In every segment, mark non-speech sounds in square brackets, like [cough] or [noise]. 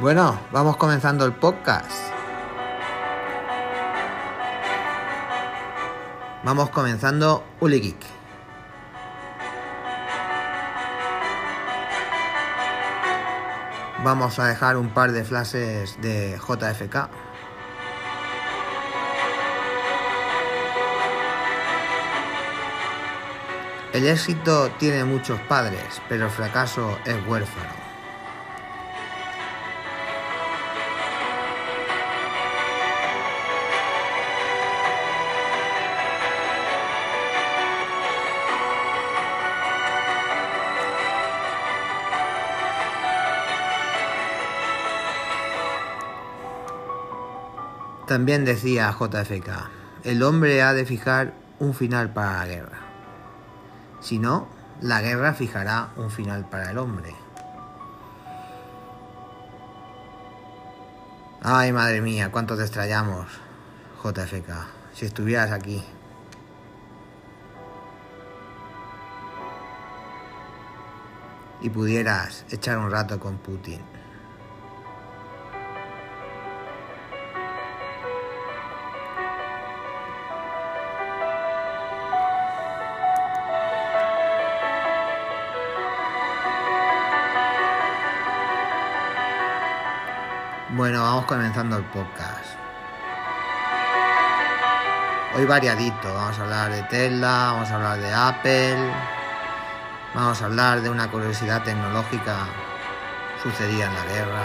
Bueno, vamos comenzando el podcast. Vamos comenzando Uli Geek. Vamos a dejar un par de flashes de JFK. El éxito tiene muchos padres, pero el fracaso es huérfano. También decía JFK, el hombre ha de fijar un final para la guerra. Si no, la guerra fijará un final para el hombre. Ay, madre mía, cuánto te extrañamos, JFK, si estuvieras aquí. Y pudieras echar un rato con Putin. Comenzando el podcast. Hoy variadito, vamos a hablar de Tesla, vamos a hablar de Apple, vamos a hablar de una curiosidad tecnológica sucedida en la guerra.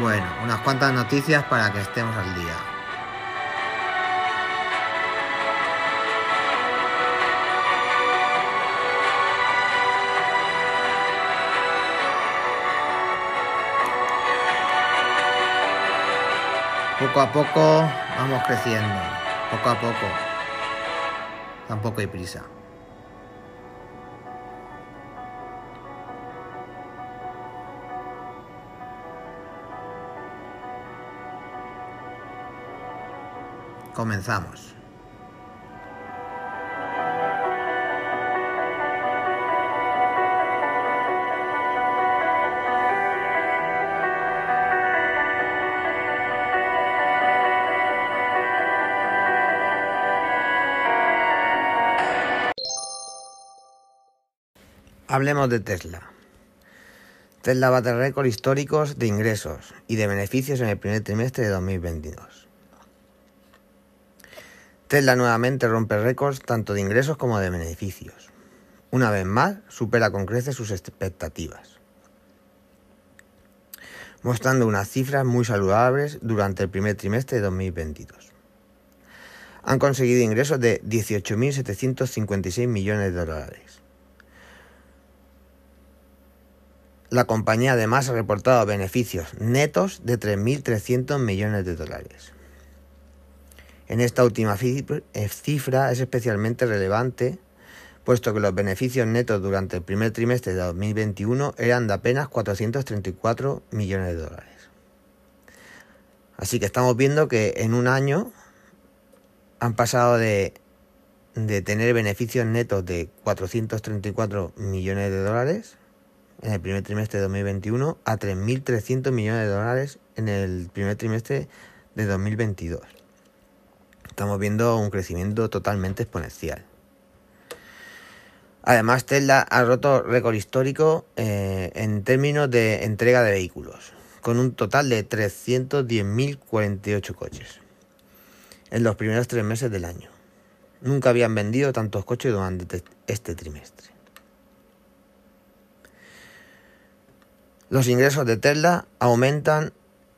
Bueno, unas cuantas noticias para que estemos al día. Poco a poco vamos creciendo, poco a poco. Tampoco hay prisa. Comenzamos. Hablemos de Tesla. Tesla bate récords históricos de ingresos y de beneficios en el primer trimestre de 2022. Tesla nuevamente rompe récords tanto de ingresos como de beneficios. Una vez más, supera con creces sus expectativas, mostrando unas cifras muy saludables durante el primer trimestre de 2022. Han conseguido ingresos de 18.756 millones de dólares La compañía además ha reportado beneficios netos de 3.300 millones de dólares. En esta última eh, cifra es especialmente relevante, puesto que los beneficios netos durante el primer trimestre de 2021 eran de apenas 434 millones de dólares. Así que estamos viendo que en un año han pasado de, de tener beneficios netos de 434 millones de dólares en el primer trimestre de 2021 a 3.300 millones de dólares en el primer trimestre de 2022. Estamos viendo un crecimiento totalmente exponencial. Además, Tesla ha roto récord histórico eh, en términos de entrega de vehículos, con un total de 310.048 coches en los primeros tres meses del año. Nunca habían vendido tantos coches durante este trimestre. Los ingresos de Tesla aumentan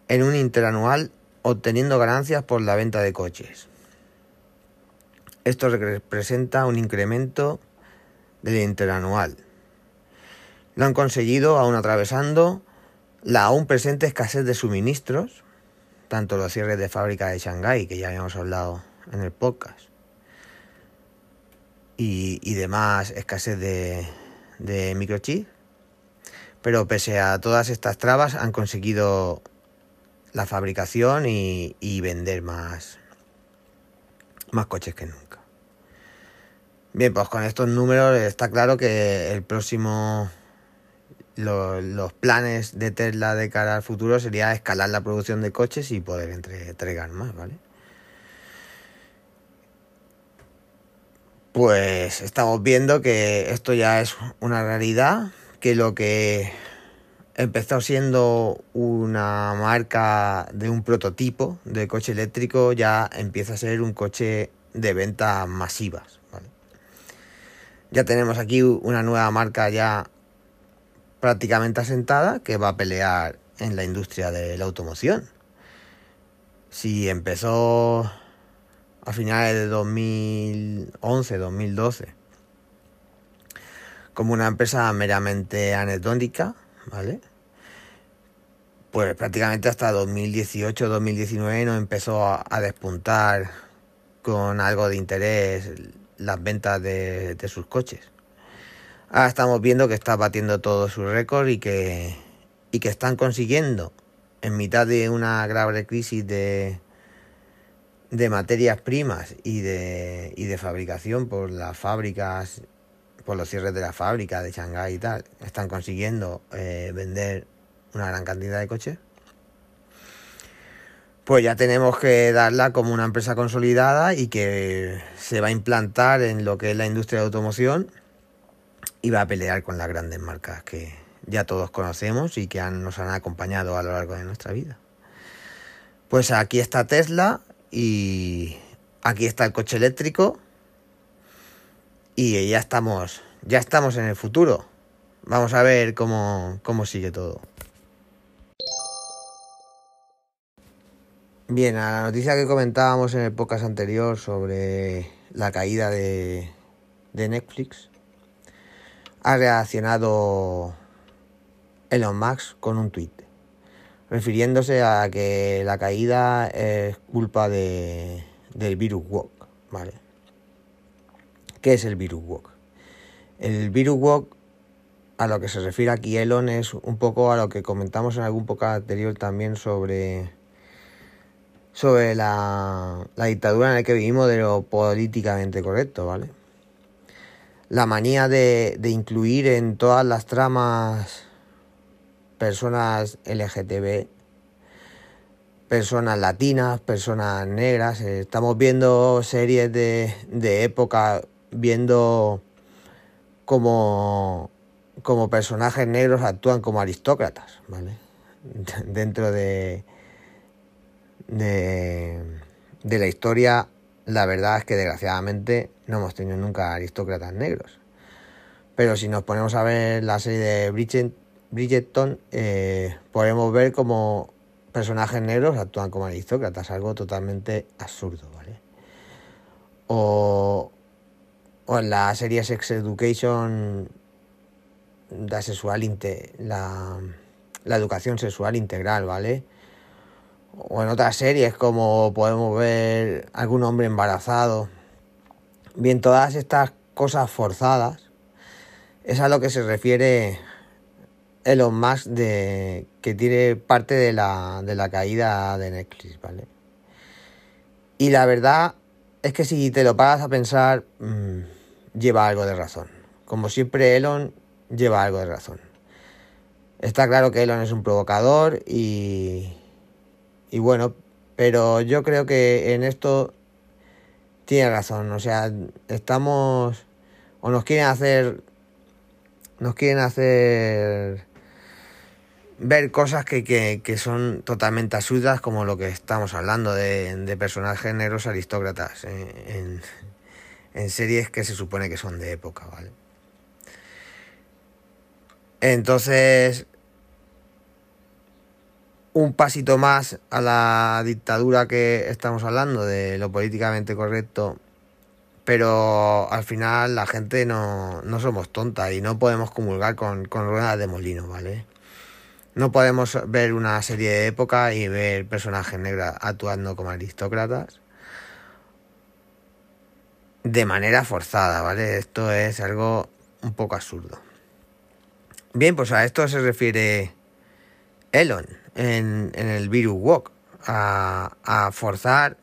en un interanual obteniendo ganancias por la venta de coches. Esto representa un incremento del interanual. Lo han conseguido aún atravesando la aún presente escasez de suministros, tanto los cierres de fábrica de Shanghái, que ya habíamos hablado en el podcast, y, demás escasez de, de microchips pero pese a todas estas trabas han conseguido la fabricación y, vender más, más coches que nunca. Bien, pues con estos números está claro que el próximo los planes de Tesla de cara al futuro sería escalar la producción de coches y poder entregar más, ¿vale? Pues estamos viendo que esto ya es una realidad, que lo que empezó siendo una marca de un prototipo de coche eléctrico ya empieza a ser un coche de ventas masivas. Ya tenemos aquí una nueva marca ya prácticamente asentada que va a pelear en la industria de la automoción. Si empezó a finales de 2011, 2012 como una empresa meramente anecdótica, ¿vale? Pues prácticamente hasta 2018-2019 no empezó a, despuntar con algo de interés las ventas de, sus coches. Ahora estamos viendo que está batiendo todos sus récords y que, y que están consiguiendo, en mitad de una grave crisis de, de materias primas y de, y de fabricación por las fábricas, por los cierres de la fábrica de Shanghái y tal, están consiguiendo eh, vender una gran cantidad de coches, pues ya tenemos que darla como una empresa consolidada y que se va a implantar en lo que es la industria de automoción y va a pelear con las grandes marcas que ya todos conocemos y que nos han acompañado a lo largo de nuestra vida. Pues aquí está Tesla y aquí está el coche eléctrico y ya estamos, ya estamos en el futuro. Vamos a ver cómo, cómo sigue todo. Bien, a la noticia que comentábamos en el podcast anterior sobre la caída de, de Netflix, ha reaccionado Elon Musk con un tweet refiriéndose a que la caída es culpa de, del virus walk, ¿vale? ¿Qué es el virus walk? El virus walk a lo que se refiere aquí Elon es un poco a lo que comentamos en algún podcast anterior también sobre sobre la, dictadura en la que vivimos de lo políticamente correcto, ¿vale? La manía de, incluir en todas las tramas personas LGTB, personas latinas, personas negras. Estamos viendo series de, de época, viendo como, como personajes negros actúan como aristócratas, ¿vale? [laughs] Dentro de, de, la historia, la verdad es que desgraciadamente no hemos tenido nunca aristócratas negros. Pero si nos ponemos a ver la serie de Bridget, Bridgerton, eh, podemos ver como personajes negros actúan como aristócratas, algo totalmente absurdo, ¿vale? O, o en la serie Sex Education, la, sexual, la, la educación sexual integral, ¿vale? o en otras series como podemos ver algún hombre embarazado. Bien, todas estas cosas forzadas es a lo que se refiere Elon Musk de que tiene parte de la, de la caída de Netflix, ¿vale? Y la verdad es que si te lo paras a pensar, mm, lleva algo de razón. Como siempre, Elon lleva algo de razón. Está claro que Elon es un provocador y, y bueno, pero yo creo que en esto tiene razón. O sea, estamos. O nos quieren hacer. Nos quieren hacer. Ver cosas que, que, que son totalmente absurdas, como lo que estamos hablando de, de personajes negros aristócratas en series que se supone que son de época, ¿vale? Entonces, un pasito más a la dictadura que estamos hablando, de lo políticamente correcto, pero al final la gente no, no somos tontas y no podemos comulgar con, con ruedas de molino, ¿vale? No podemos ver una serie de época y ver personajes negros actuando como aristócratas de manera forzada, ¿vale? Esto es algo un poco absurdo. Bien, pues a esto se refiere Elon en, el virus walk, a, a, forzar,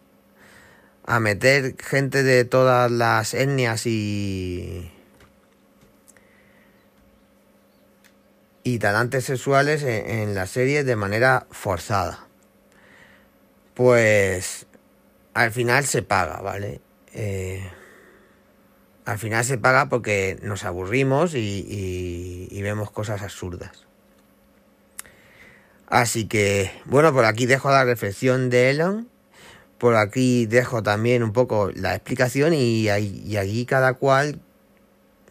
a meter gente de todas las etnias y, y talantes sexuales en, la serie de manera forzada. Pues al final se paga, ¿vale? Eh, al final se paga porque nos aburrimos y, vemos cosas absurdas. Así que, bueno, por aquí dejo la reflexión de Elon. Por aquí dejo también un poco la explicación y, y cada cual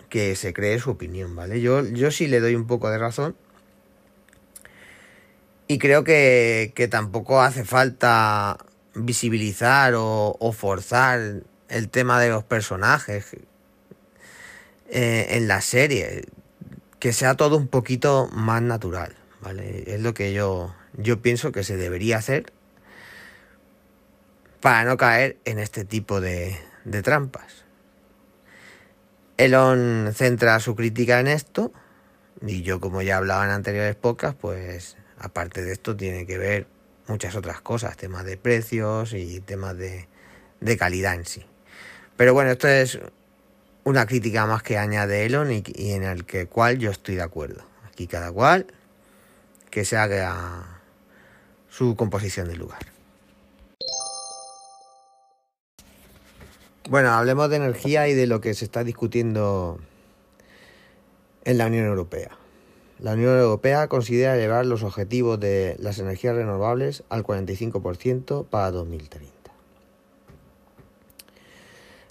que se cree su opinión, ¿vale? Yo, yo sí le doy un poco de razón. Y creo que, tampoco hace falta visibilizar o, forzar el tema de los personajes eh, en la serie. Que sea todo un poquito más natural, ¿vale? Es lo que yo, yo pienso que se debería hacer para no caer en este tipo de, de trampas. Elon centra su crítica en esto y yo como ya hablaba en anteriores podcasts, pues aparte de esto tiene que ver muchas otras cosas, temas de precios y temas de, calidad en sí. Pero bueno, esto es una crítica más que añade Elon y, en el que cual yo estoy de acuerdo. Aquí cada cual que se haga su composición de lugar. Bueno, hablemos de energía y de lo que se está discutiendo en la Unión Europea. La Unión Europea considera elevar los objetivos de las energías renovables al 45% para 2030.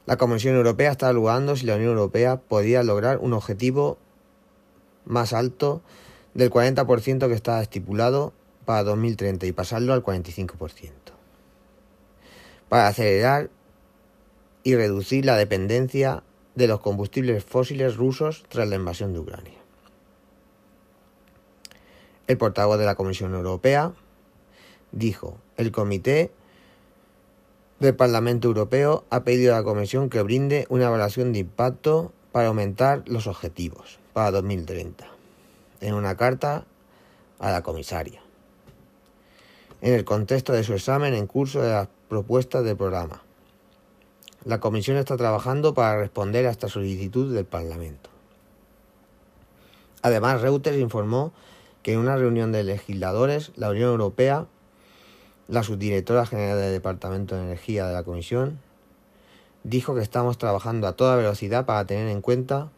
La Comisión Europea está evaluando si la Unión Europea podría lograr un objetivo más alto del 40% que está estipulado para 2030 y pasarlo al 45%. Para acelerar y reducir la dependencia de los combustibles fósiles rusos tras la invasión de Ucrania. El portavoz de la Comisión Europea dijo, el Comité del Parlamento Europeo ha pedido a la Comisión que brinde una evaluación de impacto para aumentar los objetivos para 2030, en una carta a la comisaria, en el contexto de su examen en curso de las propuestas del programa. La Comisión está trabajando para responder a esta solicitud del Parlamento. Además, Reuters informó que en una reunión de legisladores, la Unión Europea, la subdirectora general del Departamento de Energía de la Comisión, dijo que estamos trabajando a toda velocidad para tener en cuenta,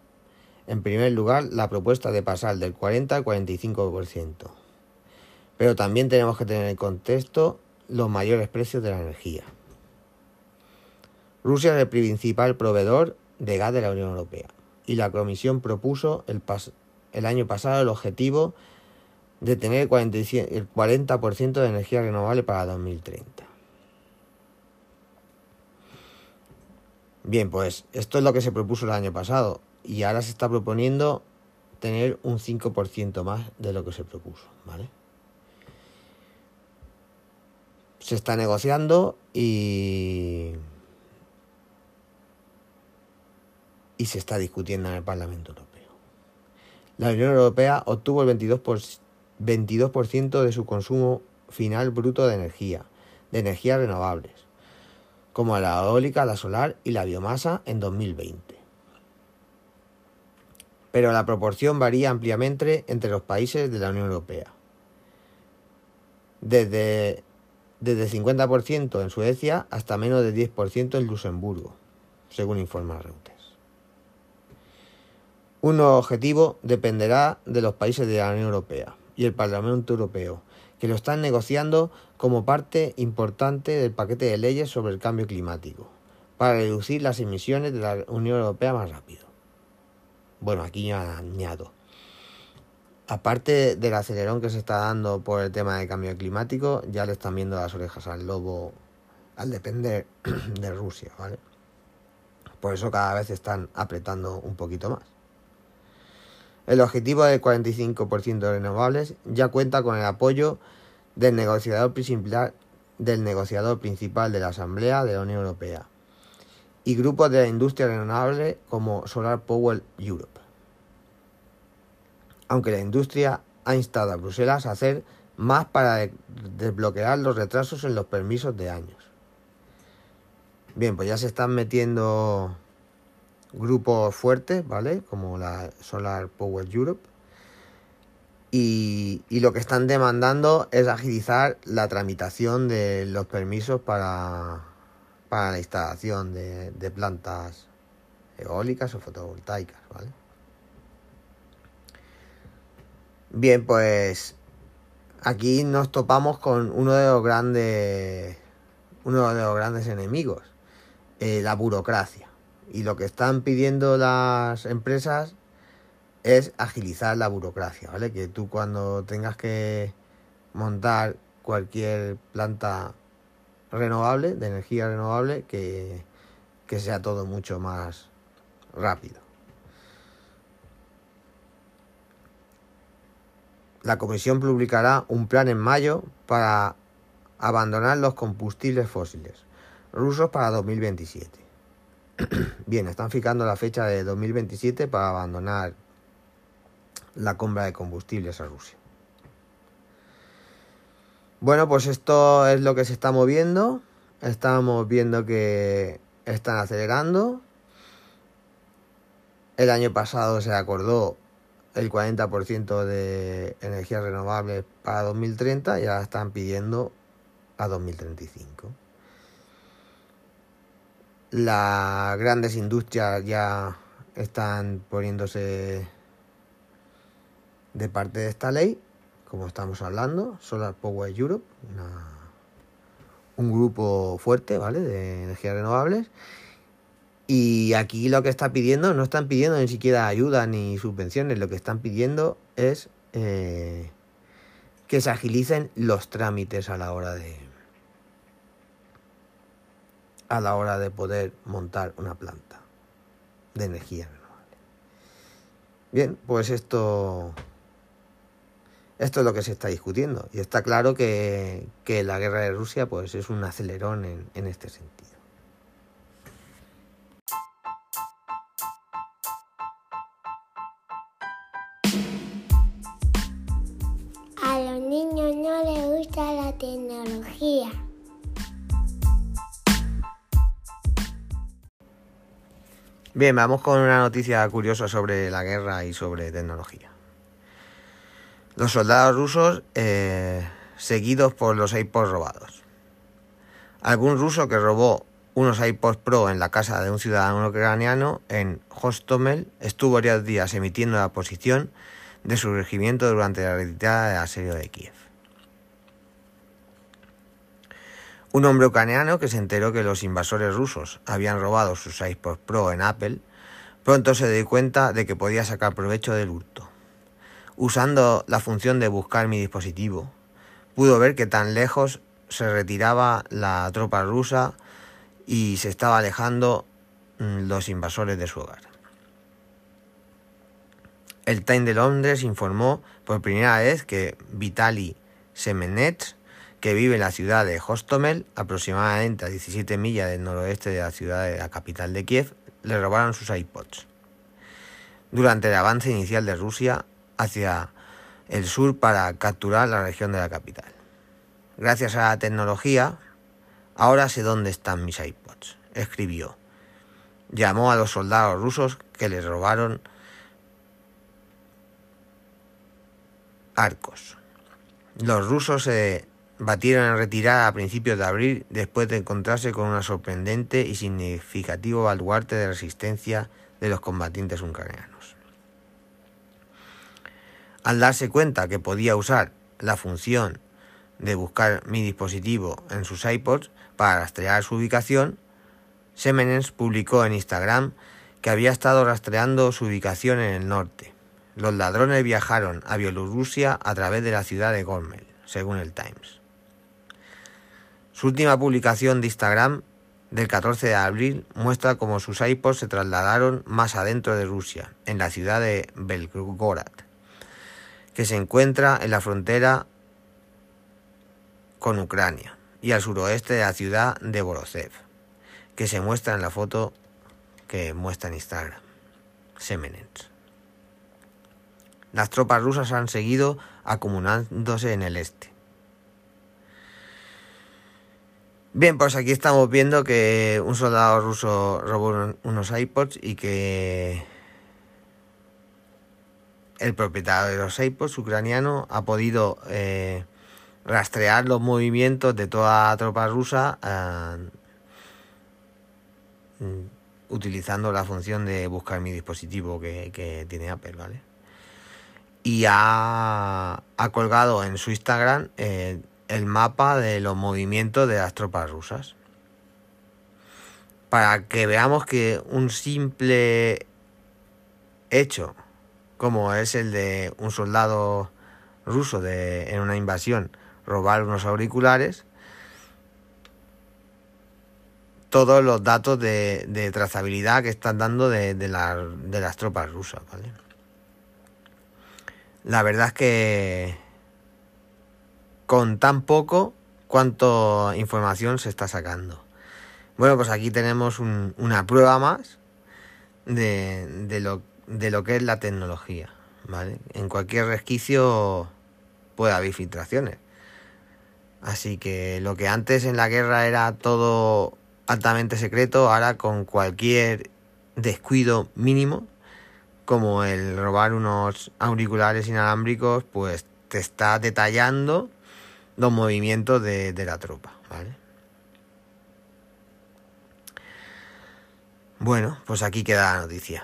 en primer lugar, la propuesta de pasar del 40 al 45%. Pero también tenemos que tener en contexto los mayores precios de la energía. Rusia es el principal proveedor de gas de la Unión Europea y la Comisión propuso el, año pasado el objetivo de tener el 40% de energía renovable para 2030. Bien, pues esto es lo que se propuso el año pasado y ahora se está proponiendo tener un 5% más de lo que se propuso, ¿vale? Se está negociando y y se está discutiendo en el Parlamento Europeo. La Unión Europea obtuvo el 22%, 22 de su consumo final bruto de energía, de energías renovables, como la eólica, la solar y la biomasa en 2020. Pero la proporción varía ampliamente entre los países de la Unión Europea. Desde, desde 50% en Suecia hasta menos de 10% en Luxemburgo, según informa Reuters. Un nuevo objetivo dependerá de los países de la Unión Europea y el Parlamento Europeo, que lo están negociando como parte importante del paquete de leyes sobre el cambio climático, para reducir las emisiones de la Unión Europea más rápido. Bueno, aquí añado. Aparte del acelerón que se está dando por el tema del cambio climático, ya le están viendo las orejas al lobo al depender [clears throat] de Rusia, ¿vale? Por eso cada vez están apretando un poquito más. El objetivo del 45% de renovables ya cuenta con el apoyo del negociador, principal, del negociador principal de la Asamblea de la Unión Europea y grupos de la industria renovable como Solar Power Europe. Aunque la industria ha instado a Bruselas a hacer más para desbloquear los retrasos en los permisos de años. Bien, pues ya se están metiendo grupos fuertes, ¿vale? Como la Solar Power Europe. y, lo que están demandando es agilizar la tramitación de los permisos para, para la instalación de, plantas eólicas o fotovoltaicas, ¿vale? Bien, pues aquí nos topamos con uno de los grandes uno de los grandes enemigos, eh, la burocracia. Y lo que están pidiendo las empresas es agilizar la burocracia, ¿vale? Que tú cuando tengas que montar cualquier planta renovable, de energía renovable, que, que sea todo mucho más rápido. La Comisión publicará un plan en mayo para abandonar los combustibles fósiles rusos para 2027. [coughs] Bien, están fijando la fecha de 2027 para abandonar la compra de combustibles a Rusia. Bueno, pues esto es lo que se está moviendo. Estamos viendo que están acelerando. El año pasado se acordó el 40% de energías renovables para 2030 y ahora están pidiendo a 2035. Las grandes industrias ya están poniéndose de parte de esta ley, como estamos hablando, Solar Power Europe, un grupo fuerte, ¿vale? De energías renovables. Y aquí lo que está pidiendo, no están pidiendo ni siquiera ayuda ni subvenciones, lo que están pidiendo es eh, que se agilicen los trámites a la hora de, a la hora de poder montar una planta de energía renovable. Bien, pues esto, esto es lo que se está discutiendo y está claro que, la guerra de Rusia pues, es un acelerón en, en este sentido. Bien, vamos con una noticia curiosa sobre la guerra y sobre tecnología. Los soldados rusos eh, seguidos por los iPods robados. Algún ruso que robó unos iPods Pro en la casa de un ciudadano ucraniano en Hostomel estuvo varios días emitiendo la posición de su regimiento durante la retirada del asedio de Kiev. Un hombre ucraniano que se enteró que los invasores rusos habían robado sus iPods Pro en Apple, pronto se dio cuenta de que podía sacar provecho del hurto. Usando la función de buscar mi dispositivo, pudo ver que tan lejos se retiraba la tropa rusa y se estaba alejando mm, los invasores de su hogar. El Time de Londres informó por primera vez que Vitaly Semenets que vive en la ciudad de Hostomel, aproximadamente a 17 millas del noroeste de la ciudad de la capital de Kiev, le robaron sus iPods. Durante el avance inicial de Rusia hacia el sur para capturar la región de la capital. Gracias a la tecnología, ahora sé dónde están mis iPods, escribió. Llamó a los soldados rusos que les robaron arcos. Los rusos se batieron en retirada a principios de abril después de encontrarse con una sorprendente y significativo baluarte de resistencia de los combatientes ucranianos. Al darse cuenta que podía usar la función de buscar mi dispositivo en sus iPods para rastrear su ubicación, Semenens publicó en Instagram que había estado rastreando su ubicación en el norte. Los ladrones viajaron a Bielorrusia a través de la ciudad de Gormel, según el Times. Su última publicación de Instagram del 14 de abril muestra cómo sus iPods se trasladaron más adentro de Rusia, en la ciudad de Belgorod, que se encuentra en la frontera con Ucrania, y al suroeste de la ciudad de Borosev, que se muestra en la foto que muestra en Instagram. Semenens. Las tropas rusas han seguido acumulándose en el este. Bien, pues aquí estamos viendo que un soldado ruso robó unos iPods y que el propietario de los iPods ucraniano ha podido eh, rastrear los movimientos de toda la tropa rusa eh, utilizando la función de buscar mi dispositivo que, tiene Apple, ¿vale? Y ha, colgado en su Instagram eh, el mapa de los movimientos de las tropas rusas. Para que veamos que un simple hecho, como es el de un soldado ruso de, en una invasión, robar unos auriculares, todos los datos de, trazabilidad que están dando de, de, las tropas rusas. La verdad es que con tan poco, cuánta información se está sacando. Bueno, pues aquí tenemos una prueba más de, de, lo, de lo que es la tecnología, ¿vale? En cualquier resquicio puede haber filtraciones. Así que lo que antes en la guerra era todo altamente secreto, ahora con cualquier descuido mínimo, como el robar unos auriculares inalámbricos, pues te está detallando los movimientos de, la tropa, ¿vale? Bueno, pues aquí queda la noticia.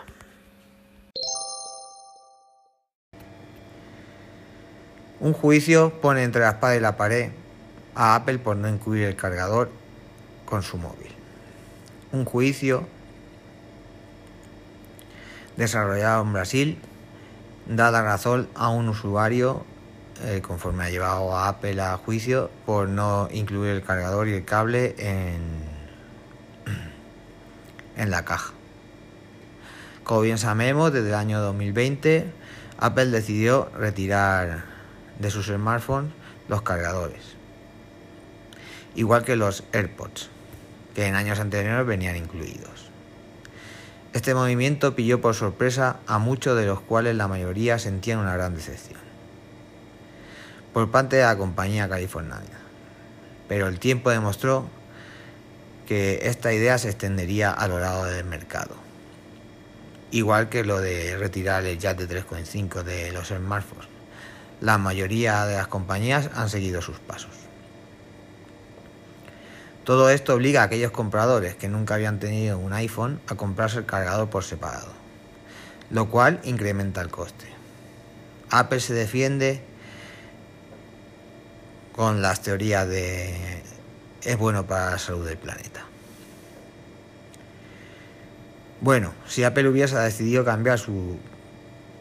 Un juicio pone entre la espada y la pared a Apple por no incluir el cargador con su móvil. Un juicio desarrollado en Brasil da la razón a un usuario eh, conforme ha llevado a Apple a juicio por no incluir el cargador y el cable en, [clears throat] en la caja. Como bien sabemos, desde el año 2020 Apple decidió retirar de sus smartphones los cargadores igual que los AirPods, que en años anteriores venían incluidos. Este movimiento pilló por sorpresa a muchos de los cuales la mayoría sentían una gran decepción por parte de la compañía californiana. Pero el tiempo demostró que esta idea se extendería a lo largo del mercado. Igual que lo de retirar el de 3.5 de los smartphones. La mayoría de las compañías han seguido sus pasos. Todo esto obliga a aquellos compradores que nunca habían tenido un iPhone a comprarse el cargador por separado, lo cual incrementa el coste. Apple se defiende con las teorías de es bueno para la salud del planeta. Bueno, si Apple hubiese decidido cambiar su,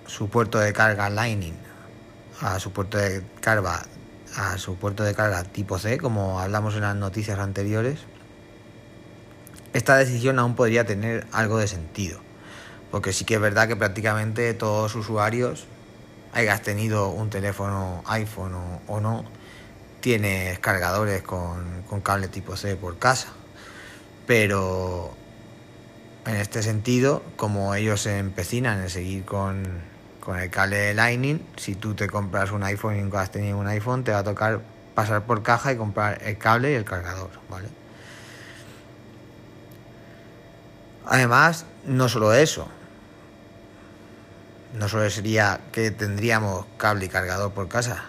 su puerto de carga Lightning a su puerto de carga a su puerto de carga tipo C, como hablamos en las noticias anteriores, esta decisión aún podría tener algo de sentido. Porque sí que es verdad que prácticamente todos los usuarios, hayas tenido un teléfono iPhone o, no, tienes cargadores con, con cable tipo C por casa. Pero en este sentido, como ellos se empecinan en seguir con, el cable de Lightning, si tú te compras un iPhone y nunca has tenido un iPhone, te va a tocar pasar por caja y comprar el cable y el cargador, ¿vale? Además, no solo eso, no solo sería que tendríamos cable y cargador por casa,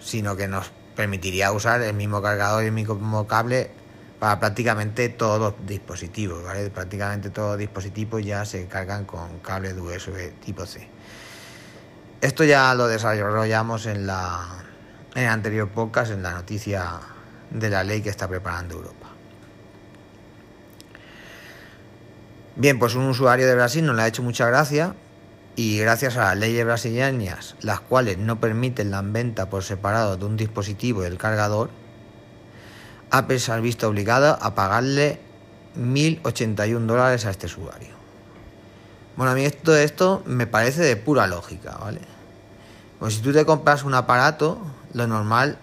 sino que nos permitiría usar el mismo cargador y el mismo cable para prácticamente todos los dispositivos, ¿vale? Prácticamente todos los dispositivos ya se cargan con cable de USB tipo C. Esto ya lo desarrollamos en la en el anterior podcast, en la noticia de la ley que está preparando Europa. Bien, pues un usuario de Brasil no le ha hecho mucha gracia y gracias a las leyes brasileñas, las cuales no permiten la venta por separado de un dispositivo y el cargador, Apple se ha visto obligada a pagarle 1.081 dólares a este usuario. Bueno, a mí esto, esto me parece de pura lógica, ¿vale? Pues si tú te compras un aparato, lo normal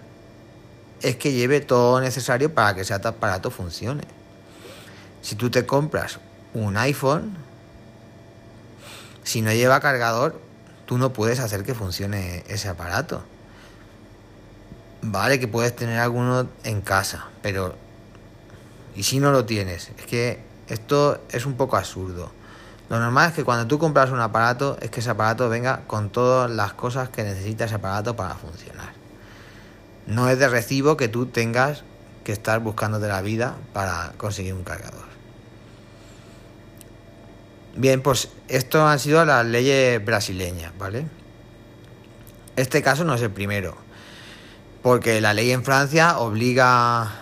es que lleve todo necesario para que ese aparato funcione. Si tú te compras un iPhone, si no lleva cargador, tú no puedes hacer que funcione ese aparato. Vale que puedes tener alguno en casa, pero ¿y si no lo tienes? Es que esto es un poco absurdo. Lo normal es que cuando tú compras un aparato, es que ese aparato venga con todas las cosas que necesita ese aparato para funcionar. No es de recibo que tú tengas que estar buscando de la vida para conseguir un cargador. Bien, pues esto han sido las leyes brasileñas, ¿vale? Este caso no es el primero, porque la ley en Francia obliga,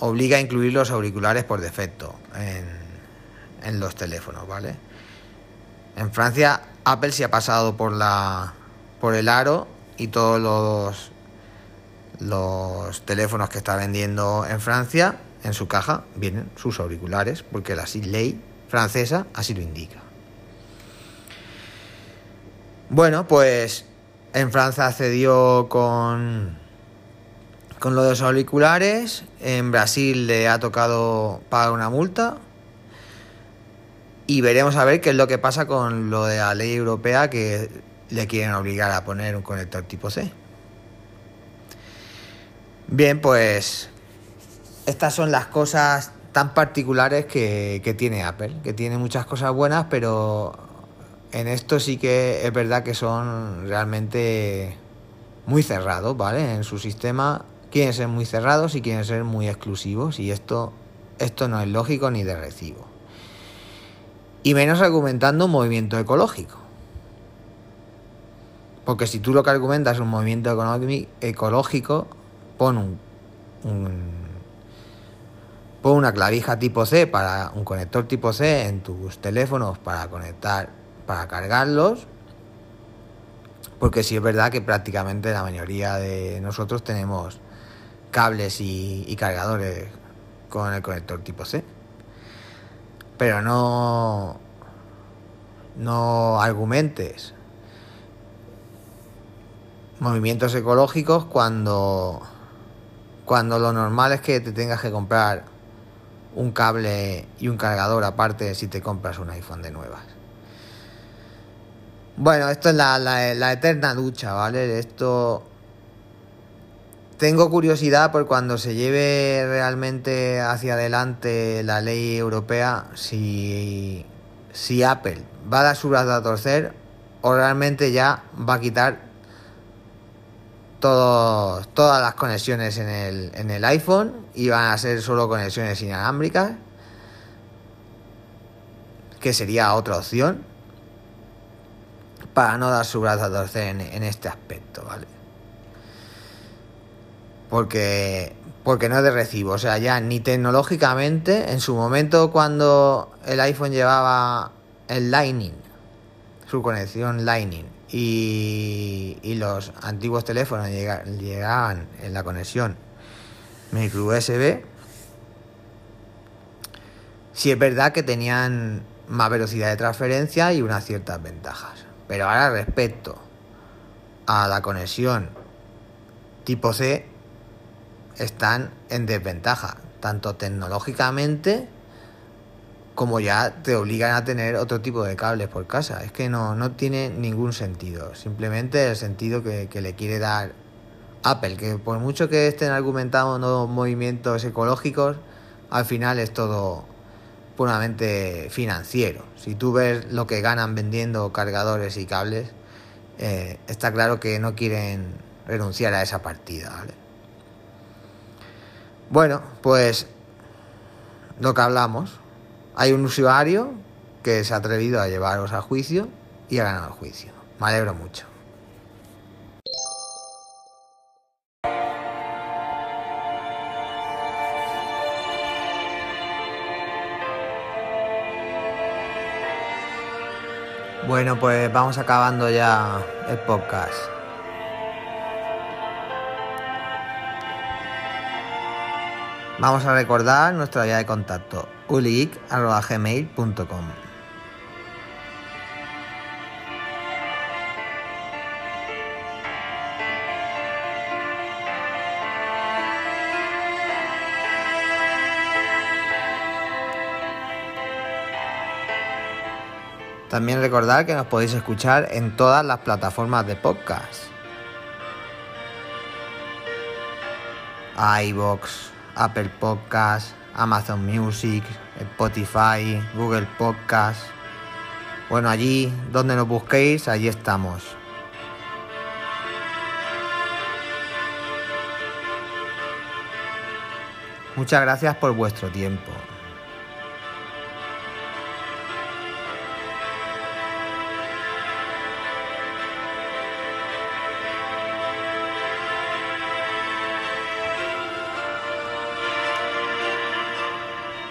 obliga a incluir los auriculares por defecto en, en los teléfonos, ¿vale? En Francia Apple se ha pasado por la por el aro y todos los los teléfonos que está vendiendo en Francia en su caja vienen sus auriculares porque la ley francesa así lo indica. Bueno, pues en Francia cedió con con lo de los auriculares, en Brasil le ha tocado pagar una multa y veremos a ver qué es lo que pasa con lo de la ley europea que le quieren obligar a poner un conector tipo C. Bien, pues estas son las cosas tan particulares que, que, tiene Apple, que tiene muchas cosas buenas, pero en esto sí que es verdad que son realmente muy cerrados, ¿vale? En su sistema quieren ser muy cerrados y quieren ser muy exclusivos y esto, esto no es lógico ni de recibo y menos argumentando un movimiento ecológico. Porque si tú lo que argumentas es un movimiento ecológico, pon un, pon una clavija tipo C para un conector tipo C en tus teléfonos para conectar, para cargarlos. Porque sí es verdad que prácticamente la mayoría de nosotros tenemos cables y, cargadores con el conector tipo C pero no, no argumentes movimientos ecológicos cuando, cuando lo normal es que te tengas que comprar un cable y un cargador aparte si te compras un iPhone de nuevas. Bueno, esto es la, la, eterna ducha, ¿vale? Esto tengo curiosidad por cuando se lleve realmente hacia adelante la ley europea, si, si Apple va a dar su brazo a torcer o realmente ya va a quitar todas las conexiones en el, en el iPhone y van a ser solo conexiones inalámbricas, que sería otra opción para no dar su brazo a torcer en, en este aspecto, ¿vale? porque, porque no es de recibo. O sea, ya ni tecnológicamente, en su momento cuando el iPhone llevaba el Lightning, su conexión Lightning, y, los antiguos teléfonos llegaban en la conexión micro USB, sí es verdad que tenían más velocidad de transferencia y unas ciertas ventajas. Pero ahora respecto a la conexión tipo C, están en desventaja, tanto tecnológicamente como ya te obligan a tener otro tipo de cables por casa. Es que no, no tiene ningún sentido. Simplemente el sentido que, le quiere dar Apple, que por mucho que estén argumentando movimientos ecológicos, al final es todo puramente financiero. Si tú ves lo que ganan vendiendo cargadores y cables, eh, está claro que no quieren renunciar a esa partida. ¿vale? Bueno, pues lo que hablamos. Hay un usuario que se ha atrevido a llevaros a juicio y ha ganado el juicio. Me alegro mucho. Bueno, pues vamos acabando ya el podcast. Vamos a recordar nuestra vía de contacto ulic.gmail.com También recordar que nos podéis escuchar en todas las plataformas de podcast. iBox, Apple Podcast, Amazon Music, Spotify, Google Podcast, Bueno, allí donde nos busquéis, allí estamos. Muchas gracias por vuestro tiempo.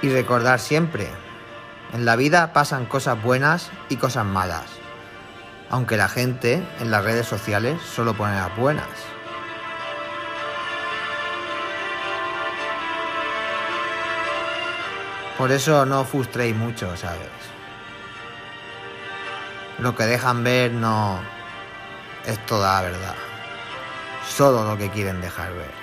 Y recordar siempre, en la vida pasan cosas buenas y cosas malas, aunque la gente en las redes sociales solo pone las buenas. Por eso no frustréis mucho, ¿sabes? Lo que dejan ver no es toda la verdad. Solo lo que quieren dejar ver.